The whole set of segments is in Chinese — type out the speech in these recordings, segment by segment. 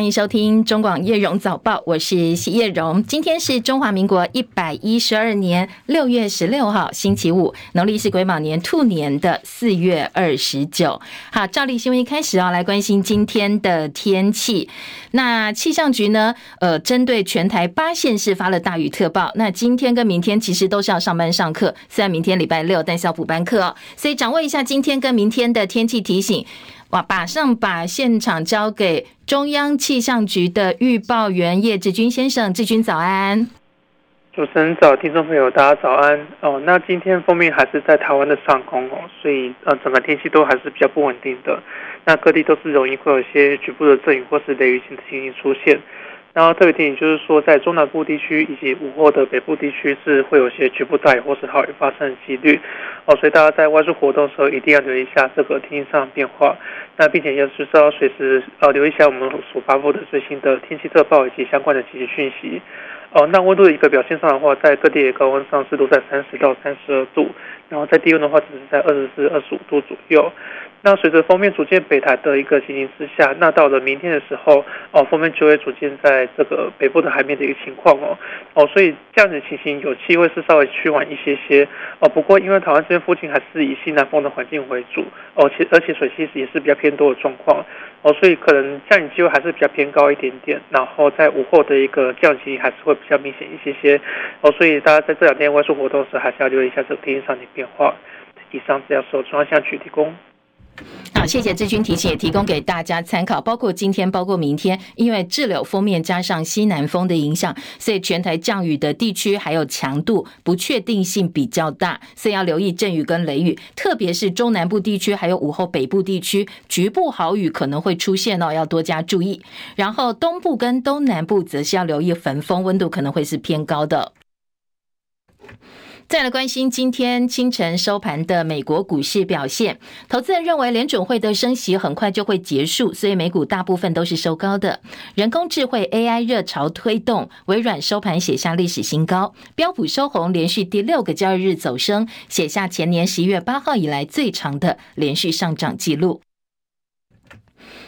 欢迎收听中广叶荣早报，我是谢叶荣。今天是中华民国一百一十二年六月十六号，星期五，农历是癸卯年兔年的四月二十九。好，照例新闻一开始啊，来关心今天的天气。那气象局呢，呃，针对全台八县市发了大雨特报。那今天跟明天其实都是要上班上课，虽然明天礼拜六，但是要补班课哦。所以掌握一下今天跟明天的天气提醒。我，马上把现场交给中央气象局的预报员叶志军先生，志军早安。主持人早，听众朋友大家早安哦。那今天封面还是在台湾的上空哦，所以呃整个天气都还是比较不稳定的。那各地都是容易会有一些局部的阵雨或是雷雨型的情形出现。然后特别提醒就是说，在中南部地区以及午后的北部地区是会有些局部大雨或是豪雨发生的几率哦，所以大家在外出活动的时候一定要留意一下这个天气上的变化。那并且要是要随时呃留意一下我们所发布的最新的天气特报以及相关的紧急讯息。哦，那温度的一个表现上的话，在各地的高温上是都在三十到三十二度，然后在低温的话只是在二十四、二十五度左右。那随着锋面逐渐北台的一个情形之下，那到了明天的时候，哦，锋面就会逐渐在这个北部的海面的一个情况哦，哦，所以这样子的情形有机会是稍微趋缓一些些哦。不过因为台湾这边附近还是以西南风的环境为主，哦，且而且水汽也是比较偏多的状况哦，所以可能降雨机会还是比较偏高一点点。然后在午后的一个降雨还是会比较明显一些些哦，所以大家在这两天外出活动时，还是要留意一下这个天气上的变化。以上是要受中央气象局提供。好，谢谢志军提醒，也提供给大家参考。包括今天，包括明天，因为滞留锋面加上西南风的影响，所以全台降雨的地区还有强度不确定性比较大，所以要留意阵雨跟雷雨，特别是中南部地区还有午后北部地区，局部豪雨可能会出现哦，要多加注意。然后东部跟东南部则是要留意焚风，温度可能会是偏高的。再来关心今天清晨收盘的美国股市表现，投资人认为联准会的升息很快就会结束，所以美股大部分都是收高的。人工智慧 AI 热潮推动，微软收盘写下历史新高，标普收红，连续第六个交易日走升，写下前年十一月八号以来最长的连续上涨纪录。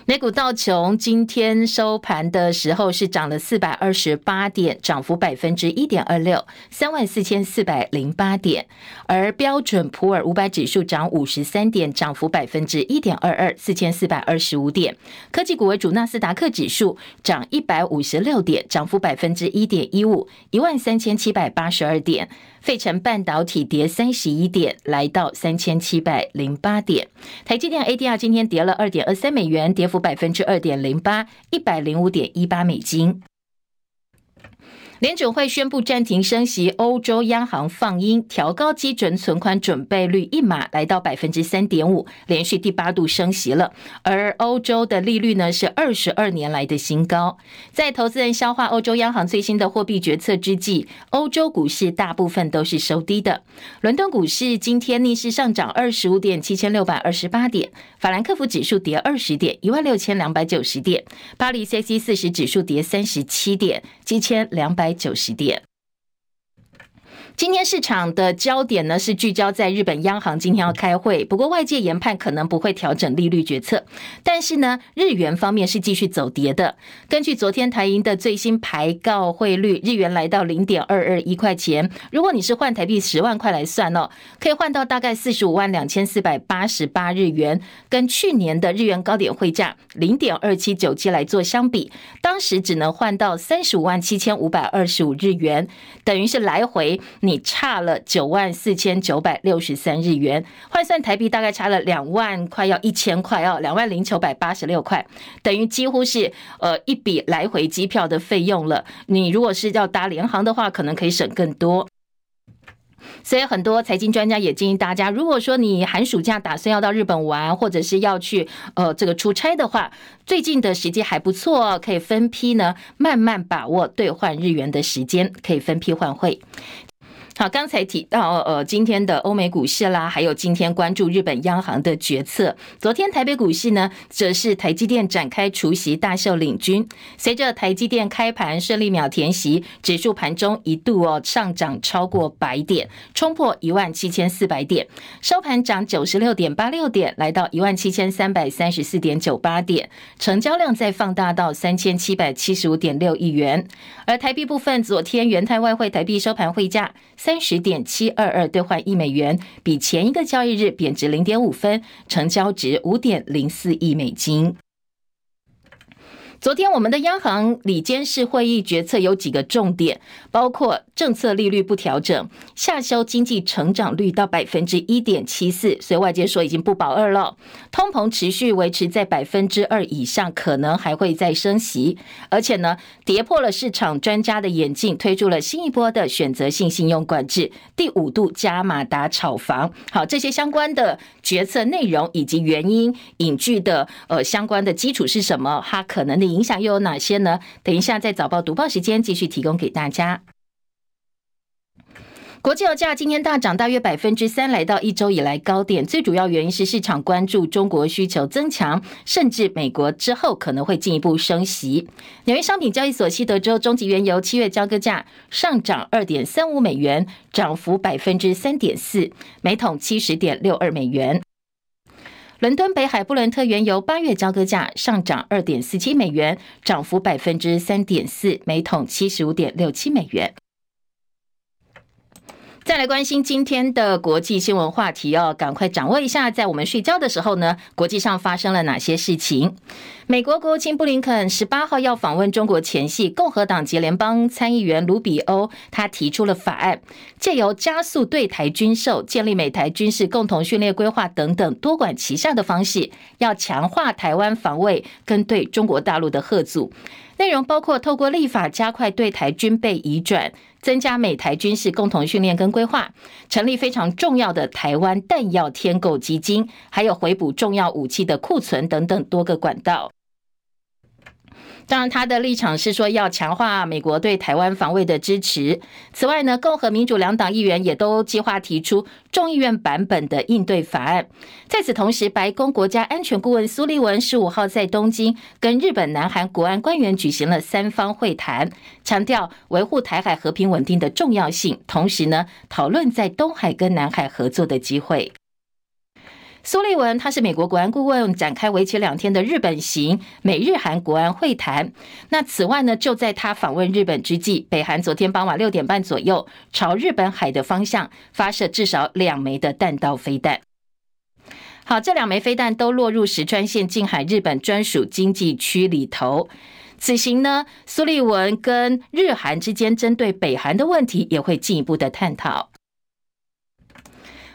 美股道琼今天收盘的时候是涨了四百二十八点，涨幅百分之一点二六，三万四千四百零八点。而标准普尔五百指数涨五十三点，涨幅百分之一点二二，四千四百二十五点。科技股为主，纳斯达克指数涨一百五十六点，涨幅百分之一点一五，一万三千七百八十二点。费城半导体跌三十一点，来到三千七百零八点。台积电 ADR 今天跌了二点二三美元，跌幅百分之二点零八，一百零五点一八美金。联准会宣布暂停升息，欧洲央行放鹰，调高基准存款准备率一码，来到百分之三点五，连续第八度升息了。而欧洲的利率呢，是二十二年来的新高。在投资人消化欧洲央行最新的货币决策之际，欧洲股市大部分都是收低的。伦敦股市今天逆势上涨二十五点，七千六百二十八点；法兰克福指数跌二十点，一万六千两百九十点；巴黎 c c 四十指数跌三十七点，七千两百九十点。今天市场的焦点呢，是聚焦在日本央行今天要开会，不过外界研判可能不会调整利率决策。但是呢，日元方面是继续走跌的。根据昨天台银的最新排告汇率，日元来到零点二二一块钱。如果你是换台币十万块来算哦，可以换到大概四十五万两千四百八十八日元，跟去年的日元高点汇价零点二七九七来做相比，当时只能换到三十五万七千五百二十五日元，等于是来回。你差了九万四千九百六十三日元，换算台币大概差了两万，快要一千块哦，两万零九百八十六块，等于几乎是呃一笔来回机票的费用了。你如果是要搭联航的话，可能可以省更多。所以很多财经专家也建议大家，如果说你寒暑假打算要到日本玩，或者是要去呃这个出差的话，最近的时机还不错，可以分批呢慢慢把握兑换日元的时间，可以分批换汇。好，刚才提到呃，今天的欧美股市啦，还有今天关注日本央行的决策。昨天台北股市呢，则是台积电展开除息大秀领军，随着台积电开盘顺利秒填息，指数盘中一度哦上涨超过百点，冲破一万七千四百点，收盘涨九十六点八六点，来到一万七千三百三十四点九八点，成交量再放大到三千七百七十五点六亿元。而台币部分，昨天元泰外汇台币收盘汇价三十点七二二兑换一美元，比前一个交易日贬值零点五分，成交值五点零四亿美金。昨天我们的央行理监事会议决策有几个重点，包括政策利率不调整，下修经济成长率到百分之一点七四，所以外界说已经不保二了。通膨持续维持在百分之二以上，可能还会再升息，而且呢，跌破了市场专家的眼镜，推出了新一波的选择性信用管制，第五度加码打炒房。好，这些相关的决策内容以及原因引据的呃相关的基础是什么？它可能的。影响又有哪些呢？等一下在早报读报时间继续提供给大家。国际油价今天大涨大约百分之三，来到一周以来高点。最主要原因是市场关注中国需求增强，甚至美国之后可能会进一步升息。纽约商品交易所西德州中级原油七月交割价上涨二点三五美元，涨幅百分之三点四，每桶七十点六二美元。伦敦北海布伦特原油八月交割价上涨二点四七美元，涨幅百分之三点四，每桶七十五点六七美元。再来关心今天的国际新闻话题哦，赶快掌握一下，在我们睡觉的时候呢，国际上发生了哪些事情？美国国务卿布林肯十八号要访问中国前夕，共和党籍联邦参议员卢比欧他提出了法案，借由加速对台军售、建立美台军事共同训练规划等等多管齐下的方式，要强化台湾防卫跟对中国大陆的吓阻。内容包括透过立法加快对台军备移转，增加美台军事共同训练跟规划，成立非常重要的台湾弹药添购基金，还有回补重要武器的库存等等多个管道。当然，他的立场是说要强化美国对台湾防卫的支持。此外呢，共和民主两党议员也都计划提出众议院版本的应对法案。在此同时，白宫国家安全顾问苏利文十五号在东京跟日本、南韩国安官员举行了三方会谈，强调维护台海和平稳定的重要性，同时呢，讨论在东海跟南海合作的机会。苏利文他是美国国安顾问，展开为期两天的日本行美日韩国安会谈。那此外呢，就在他访问日本之际，北韩昨天傍晚六点半左右，朝日本海的方向发射至少两枚的弹道飞弹。好，这两枚飞弹都落入石川县近海日本专属经济区里头。此行呢，苏利文跟日韩之间针对北韩的问题也会进一步的探讨。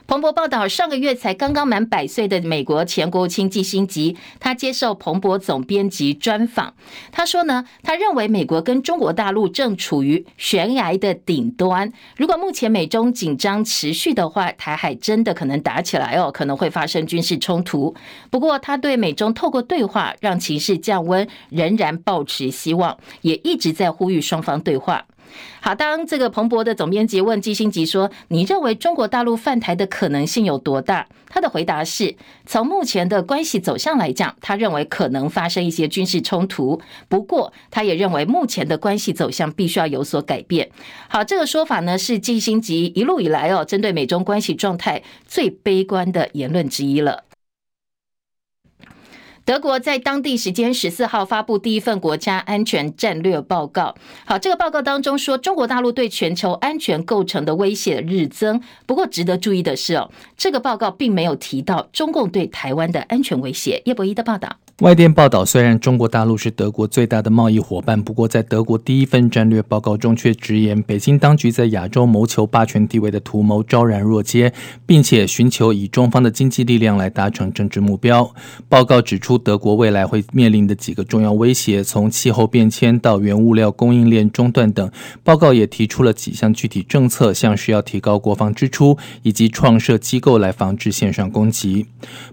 彭博报道，上个月才刚刚满百岁的美国前国务卿季辛吉，他接受彭博总编辑专访。他说呢，他认为美国跟中国大陆正处于悬崖的顶端。如果目前美中紧张持续的话，台海真的可能打起来哦，可能会发生军事冲突。不过，他对美中透过对话让情势降温，仍然抱持希望，也一直在呼吁双方对话。好，当这个彭博的总编辑问季辛吉说：“你认为中国大陆犯台的可能性有多大？”他的回答是：从目前的关系走向来讲，他认为可能发生一些军事冲突。不过，他也认为目前的关系走向必须要有所改变。好，这个说法呢是季辛吉一路以来哦，针对美中关系状态最悲观的言论之一了。德国在当地时间十四号发布第一份国家安全战略报告。好，这个报告当中说，中国大陆对全球安全构成的威胁日增。不过，值得注意的是哦，这个报告并没有提到中共对台湾的安全威胁。叶博一的报道。外电报道，虽然中国大陆是德国最大的贸易伙伴，不过在德国第一份战略报告中却直言，北京当局在亚洲谋求霸权地位的图谋昭然若揭，并且寻求以中方的经济力量来达成政治目标。报告指出，德国未来会面临的几个重要威胁，从气候变迁到原物料供应链中断等。报告也提出了几项具体政策，像是要提高国防支出，以及创设机构来防止线上攻击。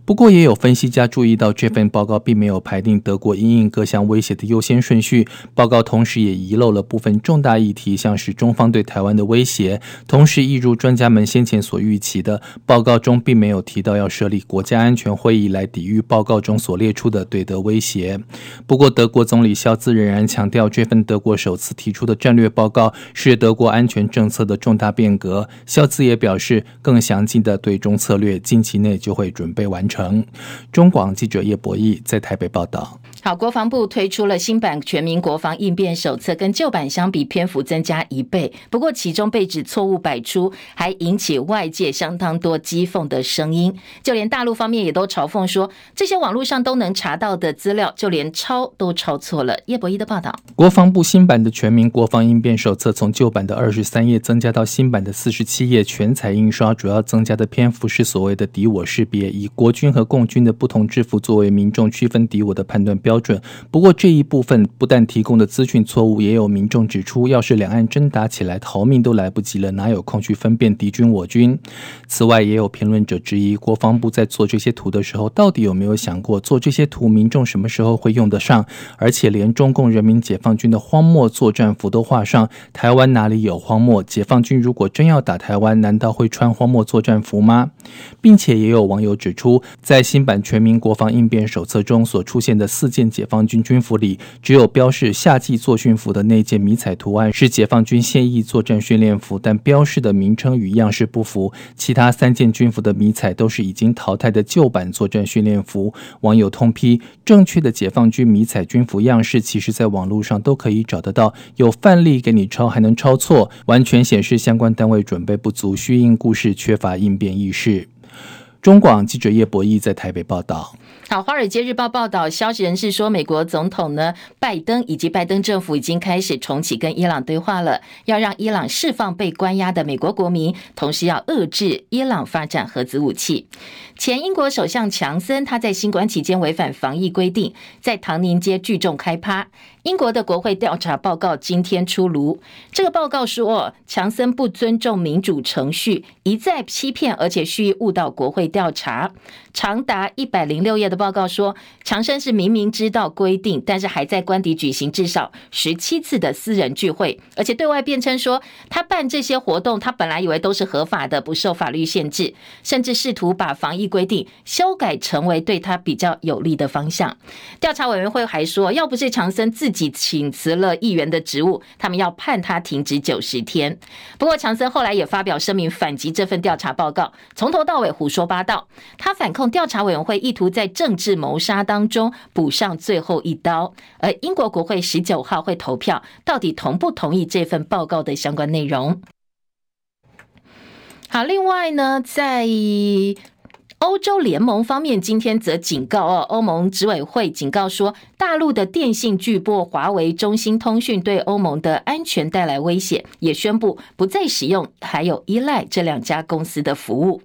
不过，也有分析家注意到，这份报告并没有排定德国因应各项威胁的优先顺序。报告同时也遗漏了部分重大议题，像是中方对台湾的威胁。同时，一如专家们先前所预期的，报告中并没有提到要设立国家安全会议来抵御报告中所列出的对德威胁。不过，德国总理肖兹仍然强调，这份德国首次提出的战略报告是德国安全政策的重大变革。肖兹也表示，更详尽的对中策略近期内就会准备完成。中广记者叶博弈在台北报道。好，国防部推出了新版全民国防应变手册，跟旧版相比，篇幅增加一倍。不过，其中被指错误百出，还引起外界相当多讥讽的声音。就连大陆方面也都嘲讽说，这些网络上都能查到的资料，就连抄都抄错了。叶博一的报道：国防部新版的全民国防应变手册，从旧版的二十三页增加到新版的四十七页，全彩印刷。主要增加的篇幅是所谓的敌我识别，以国军和共军的不同制服作为民众区分敌我的判断标。标准。不过这一部分不但提供的资讯错误，也有民众指出，要是两岸真打起来，逃命都来不及了，哪有空去分辨敌军我军？此外，也有评论者质疑，国防部在做这些图的时候，到底有没有想过，做这些图民众什么时候会用得上？而且连中共人民解放军的荒漠作战服都画上，台湾哪里有荒漠？解放军如果真要打台湾，难道会穿荒漠作战服吗？并且也有网友指出，在新版全民国防应变手册中所出现的四件。解放军军服里，只有标示夏季作训服的那件迷彩图案是解放军现役作战训练服，但标示的名称与样式不符。其他三件军服的迷彩都是已经淘汰的旧版作战训练服。网友痛批：正确的解放军迷彩军服样式，其实在网络上都可以找得到，有范例给你抄，还能抄错，完全显示相关单位准备不足，虚应故事，缺乏应变意识。中广记者叶博弈在台北报道。好，《华尔街日报》报道，消息人士说，美国总统呢拜登以及拜登政府已经开始重启跟伊朗对话了，要让伊朗释放被关押的美国国民，同时要遏制伊朗发展核子武器。前英国首相强森他在新冠期间违反防疫规定，在唐宁街聚众开趴。英国的国会调查报告今天出炉，这个报告说，强森不尊重民主程序，一再欺骗，而且蓄意误导国会调查。长达一百零六页的报告说，强森是明明知道规定，但是还在官邸举行至少十七次的私人聚会，而且对外辩称说，他办这些活动，他本来以为都是合法的，不受法律限制，甚至试图把防疫规定修改成为对他比较有利的方向。调查委员会还说，要不是强森自己请辞了议员的职务，他们要判他停职九十天。不过强森后来也发表声明反击这份调查报告，从头到尾胡说八道。他反控调查委员会意图在政治谋杀当中补上最后一刀。而英国国会十九号会投票，到底同不同意这份报告的相关内容？好，另外呢，在。欧洲联盟方面今天则警告哦，欧盟执委会警告说，大陆的电信巨擘华为、中兴通讯对欧盟的安全带来威胁，也宣布不再使用还有依赖这两家公司的服务。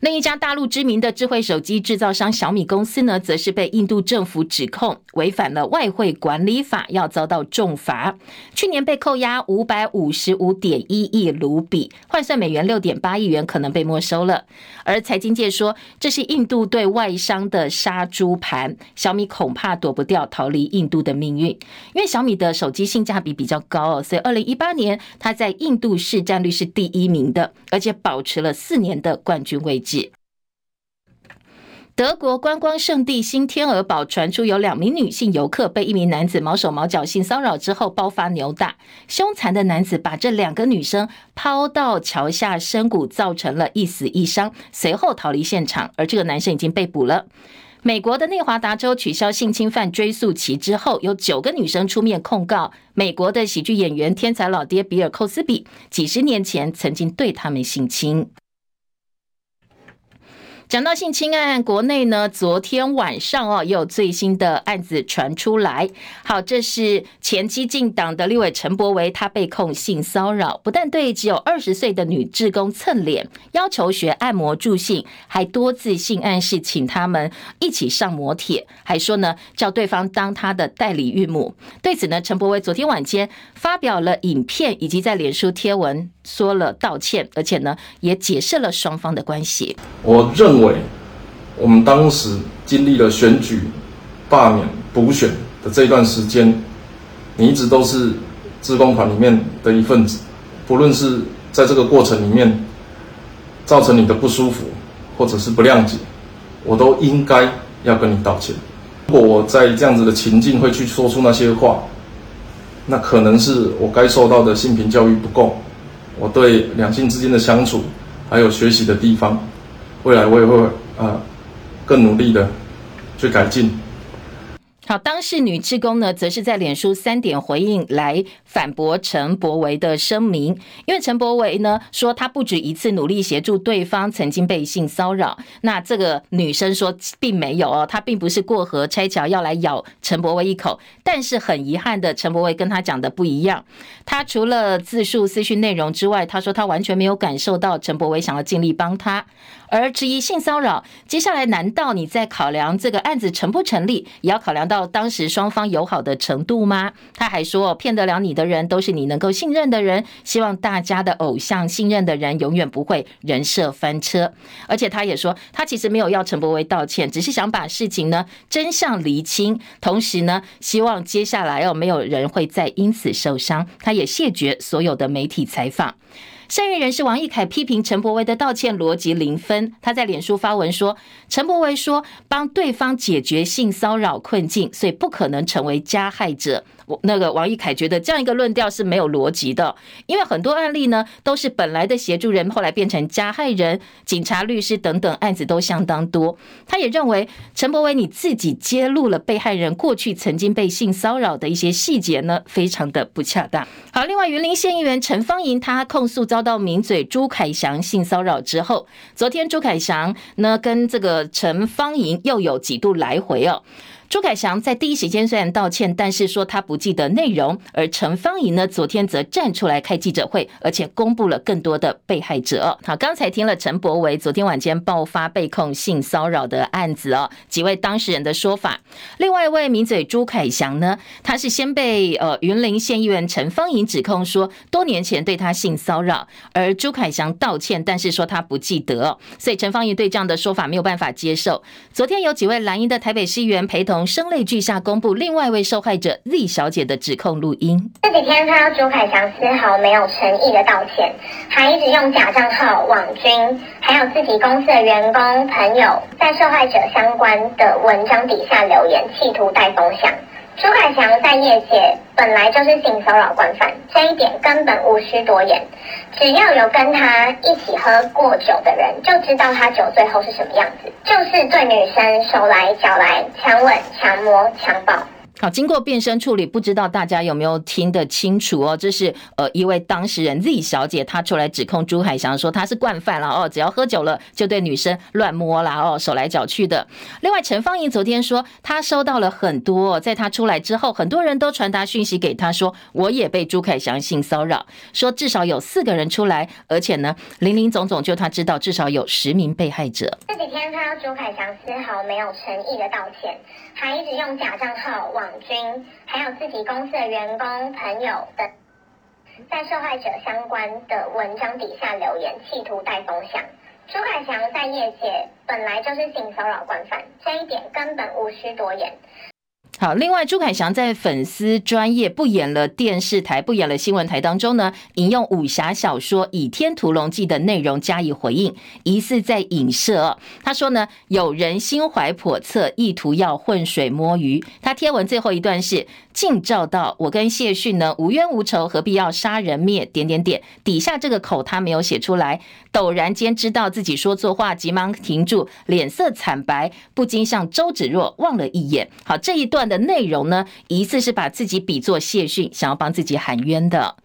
另一家大陆知名的智慧手机制造商小米公司呢，则是被印度政府指控违反了外汇管理法，要遭到重罚。去年被扣押五百五十五点一亿卢比，换算美元六点八亿元，可能被没收了。而财经界说，这是印度对外商的杀猪盘，小米恐怕躲不掉逃离印度的命运。因为小米的手机性价比比较高哦，所以二零一八年它在印度市占率是第一名的，而且保持了四年的冠军位置。德国观光胜地新天鹅堡传出有两名女性游客被一名男子毛手毛脚性骚扰之后爆发扭打，凶残的男子把这两个女生抛到桥下深谷，造成了一死一伤，随后逃离现场，而这个男生已经被捕了。美国的内华达州取消性侵犯追诉期之后，有九个女生出面控告美国的喜剧演员天才老爹比尔·寇斯比几十年前曾经对他们性侵。讲到性侵案，国内呢，昨天晚上哦，又有最新的案子传出来。好，这是前基进党的立委陈柏惟，他被控性骚扰，不但对只有二十岁的女志工蹭脸，要求学按摩助兴，还多次性暗示请他们一起上摩铁，还说呢叫对方当他的代理孕母。对此呢，陈柏惟昨天晚间发表了影片，以及在脸书贴文说了道歉，而且呢也解释了双方的关系。我认为，我们当时经历了选举、罢免、补选的这一段时间，你一直都是自工团里面的一份子。不论是在这个过程里面造成你的不舒服，或者是不谅解，我都应该要跟你道歉。如果我在这样子的情境会去说出那些话，那可能是我该受到的性平教育不够，我对两性之间的相处还有学习的地方。未来我也会啊，更努力的去改进。好，当事女职工呢，则是在脸书三点回应来反驳陈柏维的声明，因为陈柏维呢说他不止一次努力协助对方曾经被性骚扰，那这个女生说并没有哦，她并不是过河拆桥要来咬陈柏维一口，但是很遗憾的，陈柏维跟他讲的不一样，他除了自述私讯内容之外，他说他完全没有感受到陈柏惟想要尽力帮他。而质疑性骚扰，接下来难道你在考量这个案子成不成立，也要考量到当时双方友好的程度吗？他还说，骗得了你的人都是你能够信任的人，希望大家的偶像信任的人永远不会人设翻车。而且他也说，他其实没有要陈柏威道歉，只是想把事情呢真相厘清，同时呢希望接下来哦没有人会再因此受伤。他也谢绝所有的媒体采访。善运人士王义凯批评陈柏威的道歉逻辑零分。他在脸书发文说：“陈柏威说帮对方解决性骚扰困境，所以不可能成为加害者。”那个王义凯觉得这样一个论调是没有逻辑的，因为很多案例呢都是本来的协助人后来变成加害人，警察、律师等等案子都相当多。他也认为陈柏惟你自己揭露了被害人过去曾经被性骚扰的一些细节呢，非常的不恰当。好，另外云林县议员陈芳莹她控诉遭到名嘴朱凯翔性骚扰之后，昨天朱凯翔呢跟这个陈芳莹又有几度来回哦。朱凯翔在第一时间虽然道歉，但是说他不记得内容。而陈芳莹呢，昨天则站出来开记者会，而且公布了更多的被害者。好，刚才听了陈柏惟昨天晚间爆发被控性骚扰的案子哦，几位当事人的说法。另外一位名嘴朱凯翔呢，他是先被呃云林县议员陈芳莹指控说多年前对他性骚扰，而朱凯翔道歉，但是说他不记得，所以陈芳莹对这样的说法没有办法接受。昨天有几位蓝营的台北市议员陪同。从声泪俱下公布另外一位受害者 Z 小姐的指控录音。这几天看到朱凯翔丝毫没有诚意的道歉，还一直用假账号网军，还有自己公司的员工朋友在受害者相关的文章底下留言，企图带风向。朱凯强在业界本来就是性骚扰惯犯，这一点根本无需多言。只要有跟他一起喝过酒的人，就知道他酒醉后是什么样子，就是对女生手来脚来，强吻、强摸、强抱。好，经过变声处理，不知道大家有没有听得清楚哦？这是呃一位当事人 Z 小姐，她出来指控朱凯翔说他是惯犯了哦，只要喝酒了就对女生乱摸啦哦，手来脚去的。另外，陈芳莹昨天说她收到了很多，在她出来之后，很多人都传达讯息给她说，我也被朱凯翔性骚扰，说至少有四个人出来，而且呢，林林总总就她知道至少有十名被害者。这几天看到朱凯翔丝毫没有诚意的道歉，还一直用假账号网军，还有自己公司的员工朋友等，在受害者相关的文章底下留言，企图带风向。朱凯强在业界本来就是性骚扰惯犯，这一点根本无需多言。好，另外朱凯翔在粉丝专业不演了电视台、不演了新闻台当中呢，引用武侠小说《倚天屠龙记》的内容加以回应，疑似在影射。他说呢，有人心怀叵测，意图要浑水摸鱼。他贴文最后一段是。近照到，我跟谢逊呢无冤无仇，何必要杀人灭？点点点，底下这个口他没有写出来。陡然间知道自己说错话，急忙停住，脸色惨白，不禁向周芷若望了一眼。好，这一段的内容呢，疑似是把自己比作谢逊，想要帮自己喊冤的。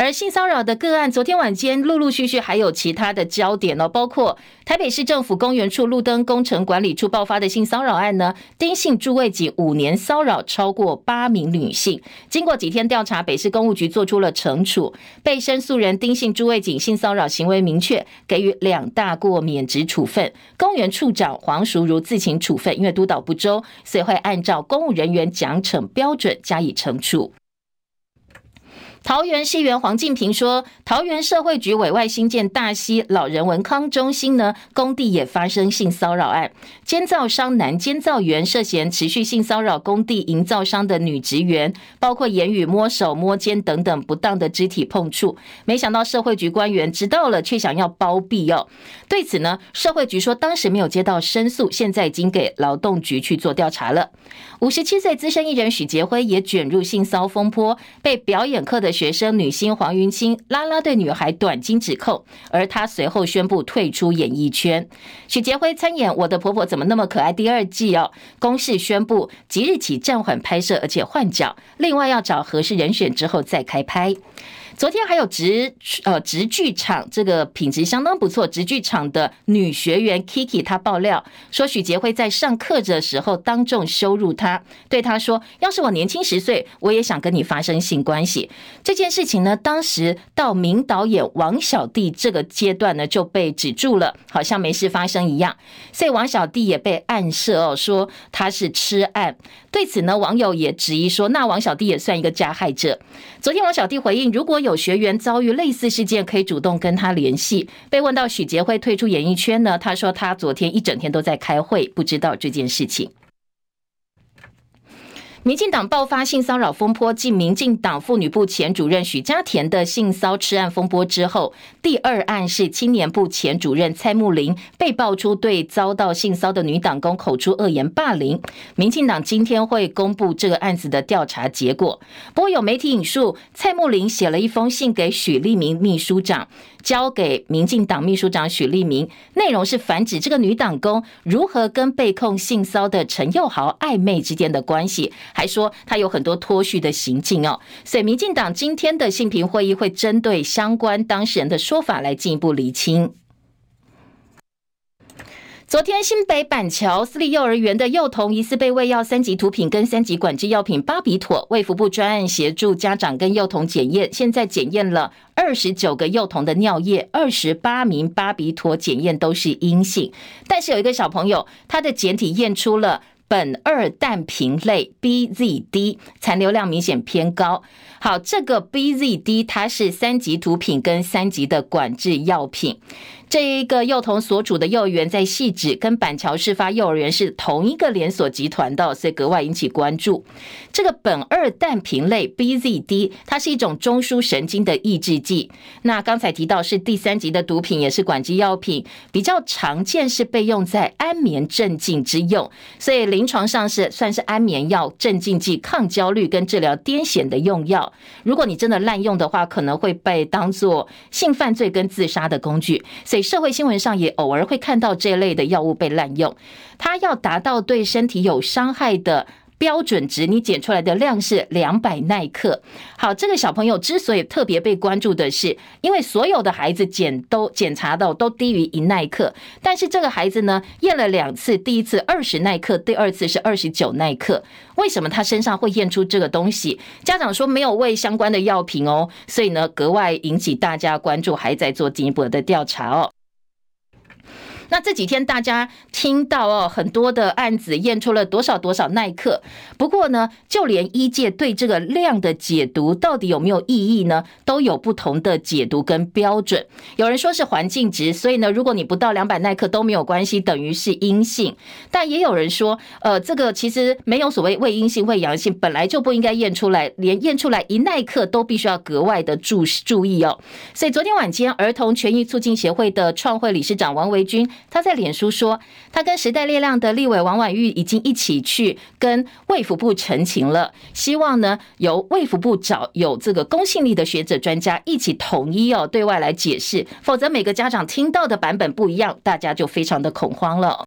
而性骚扰的个案，昨天晚间陆陆续续还有其他的焦点哦，包括台北市政府公园处路灯工程管理处爆发的性骚扰案呢，丁姓诸位警五年骚扰超过八名女性，经过几天调查，北市公务局做出了惩处，被申诉人丁姓诸位警性骚扰行为明确，给予两大过免职处分，公园处长黄淑如自行处分，因为督导不周，所以会按照公务人员奖惩标准加以惩处。桃园市议员黄敬平说，桃园社会局委外新建大溪老人文康中心呢，工地也发生性骚扰案，监造商男监造员涉嫌持续性骚扰工地营造商的女职员，包括言语摸手、摸肩等等不当的肢体碰触。没想到社会局官员知道了，却想要包庇哦。对此呢，社会局说当时没有接到申诉，现在已经给劳动局去做调查了。五十七岁资深艺人许杰辉也卷入性骚风波，被表演课的学生女星黄云清、拉拉队女孩短金指控，而她随后宣布退出演艺圈。许杰辉参演《我的婆婆怎么那么可爱》第二季哦，公视宣布即日起暂缓拍摄，而且换角，另外要找合适人选之后再开拍。昨天还有直呃直剧场这个品质相当不错，直剧场的女学员 Kiki 她爆料说，许杰辉在上课的时候当众羞辱她，对她说：“要是我年轻十岁，我也想跟你发生性关系。”这件事情呢，当时到名导演王小弟这个阶段呢就被止住了，好像没事发生一样。所以王小弟也被暗设哦，说他是痴案。对此呢，网友也质疑说，那王小弟也算一个加害者。昨天王小弟回应，如果有有学员遭遇类似事件，可以主动跟他联系。被问到许杰会退出演艺圈呢，他说他昨天一整天都在开会，不知道这件事情。民进党爆发性骚扰风波，继民进党妇女部前主任许家田的性骚痴案风波之后，第二案是青年部前主任蔡慕林被爆出对遭到性骚的女党工口出恶言霸凌。民进党今天会公布这个案子的调查结果。不过有媒体引述蔡慕林写了一封信给许立明秘书长。交给民进党秘书长许立明，内容是反指这个女党工如何跟被控性骚的陈佑豪暧昧之间的关系，还说他有很多脱序的行径哦。所以民进党今天的性评会议会针对相关当事人的说法来进一步厘清。昨天，新北板桥私立幼儿园的幼童疑似被喂药三级毒品跟三级管制药品巴比妥，卫福部专案协助家长跟幼童检验，现在检验了二十九个幼童的尿液，二十八名巴比妥检验都是阴性，但是有一个小朋友，他的检体验出了苯二氮平类 BZD，残留量明显偏高。好，这个 BZD 它是三级毒品跟三级的管制药品。这一个幼童所处的幼儿园在汐止，跟板桥事发幼儿园是同一个连锁集团的，所以格外引起关注。这个苯二氮平类 BZD，它是一种中枢神经的抑制剂。那刚才提到是第三级的毒品，也是管制药品，比较常见是被用在安眠镇静之用，所以临床上是算是安眠药、镇静剂、抗焦虑跟治疗癫痫的用药。如果你真的滥用的话，可能会被当作性犯罪跟自杀的工具。所以社会新闻上也偶尔会看到这类的药物被滥用，它要达到对身体有伤害的标准值，你检出来的量是两百奈克。好，这个小朋友之所以特别被关注的是，因为所有的孩子检都检查到都低于一奈克，但是这个孩子呢验了两次，第一次二十奈克，第二次是二十九奈克。为什么他身上会验出这个东西？家长说没有喂相关的药品哦，所以呢格外引起大家关注，还在做进一步的调查哦。那这几天大家听到哦，很多的案子验出了多少多少奈克。不过呢，就连医界对这个量的解读到底有没有意义呢，都有不同的解读跟标准。有人说是环境值，所以呢，如果你不到两百奈克都没有关系，等于是阴性。但也有人说，呃，这个其实没有所谓未阴性、未阳性，本来就不应该验出来，连验出来一奈克都必须要格外的注注意哦。所以昨天晚间，儿童权益促进协会的创会理事长王维君。他在脸书说，他跟时代力量的立委王婉玉已经一起去跟卫福部陈情了，希望呢由卫福部找有这个公信力的学者专家一起统一哦对外来解释，否则每个家长听到的版本不一样，大家就非常的恐慌了。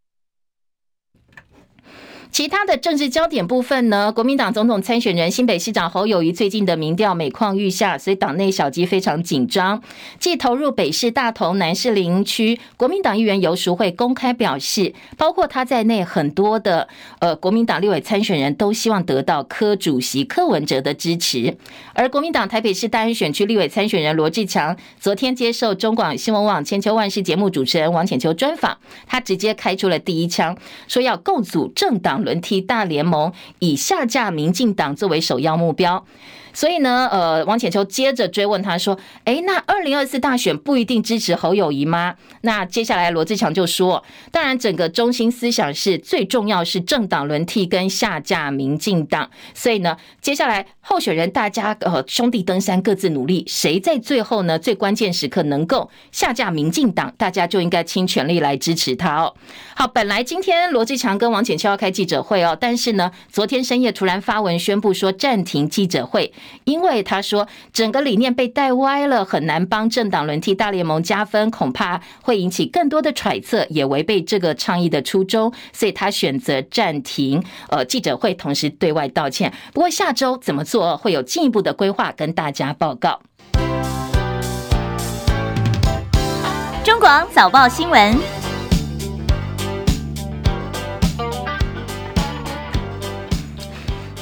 其他的政治焦点部分呢？国民党总统参选人新北市长侯友宜最近的民调每况愈下，所以党内小鸡非常紧张。继投入北市大同、南市林区，国民党议员游淑慧公开表示，包括他在内很多的呃国民党立委参选人都希望得到柯主席柯文哲的支持。而国民党台北市大安选区立委参选人罗志强昨天接受中广新闻网千秋万世节目主持人王浅秋专访，他直接开出了第一枪，说要构组政党。轮替大联盟，以下架民进党作为首要目标。所以呢，呃，王浅秋接着追问他说：“诶，那二零二四大选不一定支持侯友宜吗？”那接下来罗志强就说：“当然，整个中心思想是最重要是政党轮替跟下架民进党。所以呢，接下来候选人大家呃兄弟登山各自努力，谁在最后呢最关键时刻能够下架民进党，大家就应该倾全力来支持他哦。好，本来今天罗志强跟王浅秋要开记者会哦，但是呢，昨天深夜突然发文宣布说暂停记者会。因为他说整个理念被带歪了，很难帮政党轮替大联盟加分，恐怕会引起更多的揣测，也违背这个倡议的初衷，所以他选择暂停呃记者会，同时对外道歉。不过下周怎么做会有进一步的规划跟大家报告。中广早报新闻。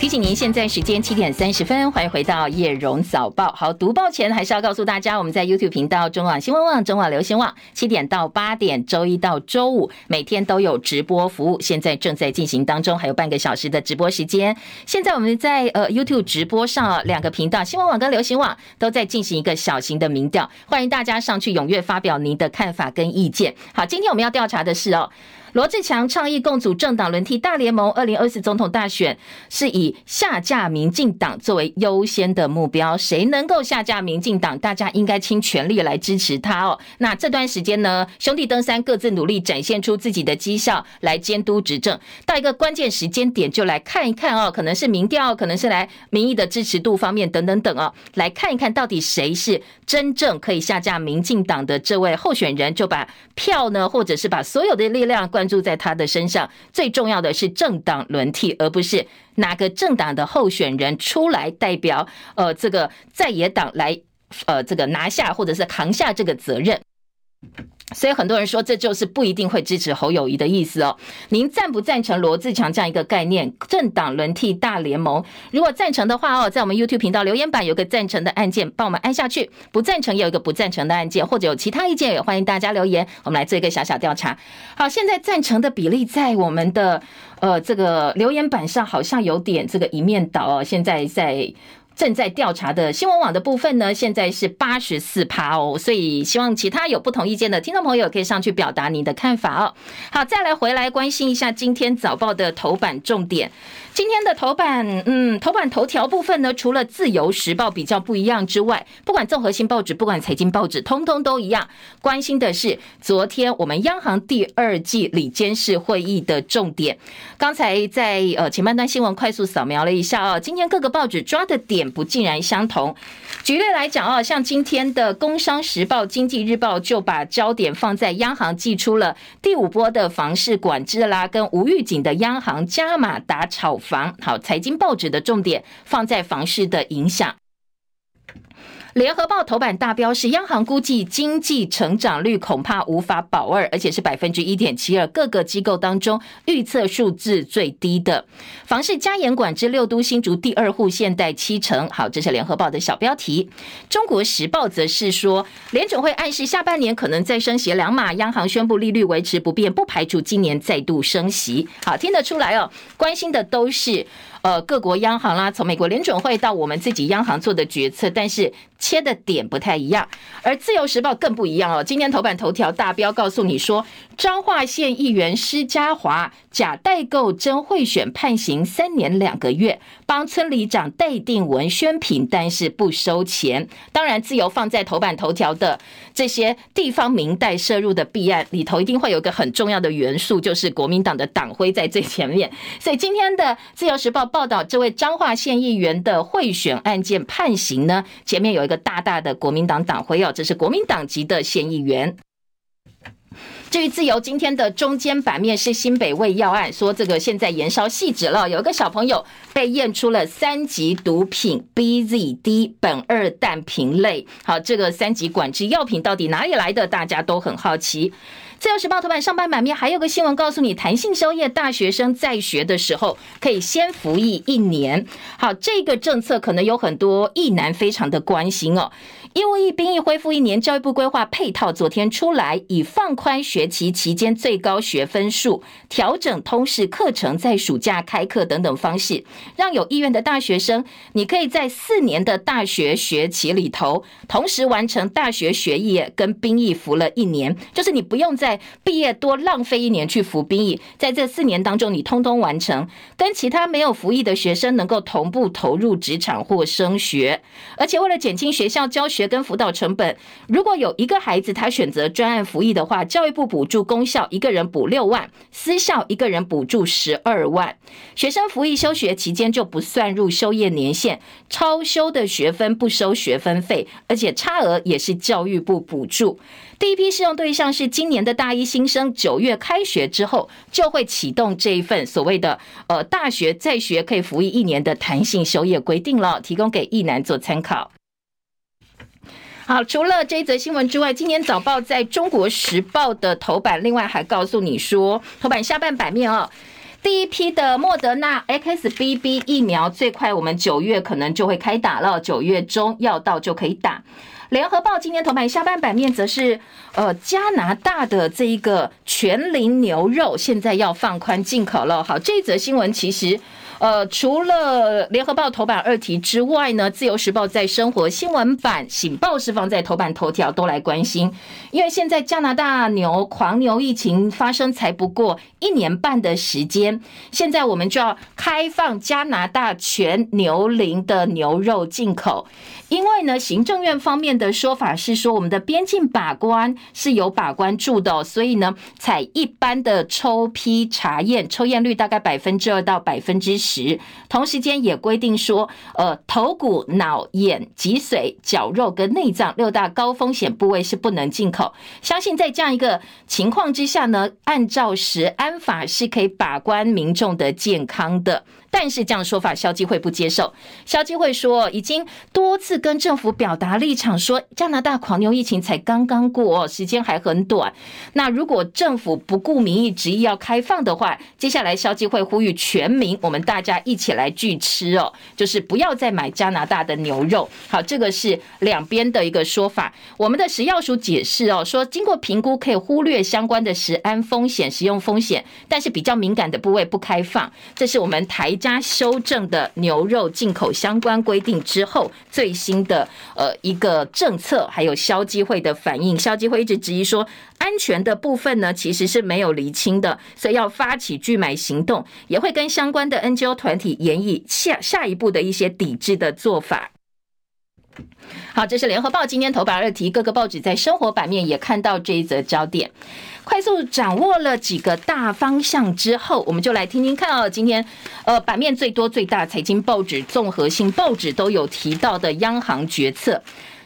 提醒您，现在时间七点三十分，欢迎回到叶荣早报。好，读报前还是要告诉大家，我们在 YouTube 频道中网新闻网、中网流行网，七点到八点，周一到周五每天都有直播服务，现在正在进行当中，还有半个小时的直播时间。现在我们在呃 YouTube 直播上两个频道，新闻网跟流行网都在进行一个小型的民调，欢迎大家上去踊跃发表您的看法跟意见。好，今天我们要调查的是哦。罗志强倡议共组政党轮替大联盟，二零二四总统大选是以下架民进党作为优先的目标。谁能够下架民进党，大家应该倾全力来支持他哦。那这段时间呢，兄弟登山各自努力，展现出自己的绩效来监督执政。到一个关键时间点，就来看一看哦，可能是民调，可能是来民意的支持度方面等等等哦，来看一看到底谁是真正可以下架民进党的这位候选人，就把票呢，或者是把所有的力量。关注在他的身上，最重要的是政党轮替，而不是哪个政党的候选人出来代表呃这个在野党来呃这个拿下或者是扛下这个责任。所以很多人说，这就是不一定会支持侯友谊的意思哦。您赞不赞成罗志强这样一个概念？政党轮替大联盟，如果赞成的话哦，在我们 YouTube 频道留言板有个赞成的按键，帮我们按下去；不赞成也有一个不赞成的按键，或者有其他意见也欢迎大家留言。我们来做一个小小调查。好，现在赞成的比例在我们的呃这个留言板上好像有点这个一面倒哦。现在在。正在调查的新闻网的部分呢，现在是八十四趴哦，所以希望其他有不同意见的听众朋友可以上去表达你的看法哦。好，再来回来关心一下今天早报的头版重点。今天的头版，嗯，头版头条部分呢，除了自由时报比较不一样之外，不管综合性报纸，不管财经报纸，通通都一样。关心的是昨天我们央行第二季里监事会议的重点。刚才在呃前半段新闻快速扫描了一下哦，今天各个报纸抓的点不尽然相同。举例来讲啊，像今天的《工商时报》《经济日报》就把焦点放在央行寄出了第五波的房市管制啦，跟无预警的央行加码打炒房。好，财经报纸的重点放在房市的影响。联合报头版大标是央行估计经济成长率恐怕无法保二，而且是百分之一点七二，各个机构当中预测数字最低的。房市加严管制，六都新竹第二户现贷七成。好，这是联合报的小标题。中国时报则是说，联准会暗示下半年可能再升息两码，央行宣布利率维持不变，不排除今年再度升息。好，听得出来哦，关心的都是。呃，各国央行啦，从美国联准会到我们自己央行做的决策，但是切的点不太一样。而自由时报更不一样哦，今天头版头条大标告诉你说，彰化县议员施家华假代购真贿选判刑三年两个月，帮村里长代订文宣品，但是不收钱。当然，自由放在头版头条的这些地方民代涉入的弊案里头，一定会有一个很重要的元素，就是国民党的党徽在最前面。所以今天的自由时报。报报道这位彰化县议员的贿选案件判刑呢，前面有一个大大的国民党党徽哦，这是国民党籍的县议员。至于自由今天的中间版面是新北卫药案，说这个现在延烧细致了，有一个小朋友被验出了三级毒品 BZD 苯二氮平类。好，这个三级管制药品到底哪里来的？大家都很好奇。自由时报头版上半版面还有个新闻，告诉你弹性休业，大学生在学的时候可以先服役一年。好，这个政策可能有很多役男非常的关心哦。义务役兵役恢复一年，教育部规划配套昨天出来，以放宽学期期间最高学分数、调整通识课程在暑假开课等等方式，让有意愿的大学生，你可以在四年的大学学期里头，同时完成大学学业跟兵役服了一年，就是你不用在毕业多浪费一年去服兵役，在这四年当中你通通完成，跟其他没有服役的学生能够同步投入职场或升学，而且为了减轻学校教学。学跟辅导成本，如果有一个孩子他选择专案服役的话，教育部补助公校一个人补六万，私校一个人补助十二万。学生服役休学期间就不算入修业年限，超修的学分不收学分费，而且差额也是教育部补助。第一批适用对象是今年的大一新生，九月开学之后就会启动这一份所谓的呃大学在学可以服役一年的弹性修业规定了，提供给役男做参考。好，除了这一则新闻之外，今年早报在中国时报的头版，另外还告诉你说，头版下半版面哦，第一批的莫德纳 XBB 疫苗最快我们九月可能就会开打了，九月中要到就可以打。联合报今天头版下半版面则是，呃，加拿大的这一个全龄牛肉现在要放宽进口了。好，这一则新闻其实。呃，除了联合报头版二题之外呢，自由时报在生活新闻版、醒报是放在头版头条都来关心，因为现在加拿大牛狂牛疫情发生才不过一年半的时间，现在我们就要开放加拿大全牛龄的牛肉进口。因为呢，行政院方面的说法是说，我们的边境把关是有把关住的，所以呢，采一般的抽批查验，抽验率大概百分之二到百分之十。时同时间也规定说，呃，头骨、脑、眼、脊髓、绞肉跟内脏六大高风险部位是不能进口。相信在这样一个情况之下呢，按照食安法是可以把关民众的健康的。但是这样说法，消基会不接受。消基会说，已经多次跟政府表达立场，说加拿大狂牛疫情才刚刚过，时间还很短。那如果政府不顾民意，执意要开放的话，接下来消基会呼吁全民，我们大家一起来拒吃哦，就是不要再买加拿大的牛肉。好，这个是两边的一个说法。我们的食药署解释哦，说经过评估可以忽略相关的食安风险、食用风险，但是比较敏感的部位不开放。这是我们台。加修正的牛肉进口相关规定之后，最新的呃一个政策，还有消基会的反应，消基会一直质疑说，安全的部分呢其实是没有厘清的，所以要发起拒买行动，也会跟相关的 NGO 团体研议下下一步的一些抵制的做法。好，这是联合报今天头版二题，各个报纸在生活版面也看到这一则焦点。快速掌握了几个大方向之后，我们就来听听看哦。今天，呃，版面最多最大财经报纸、综合性报纸都有提到的央行决策。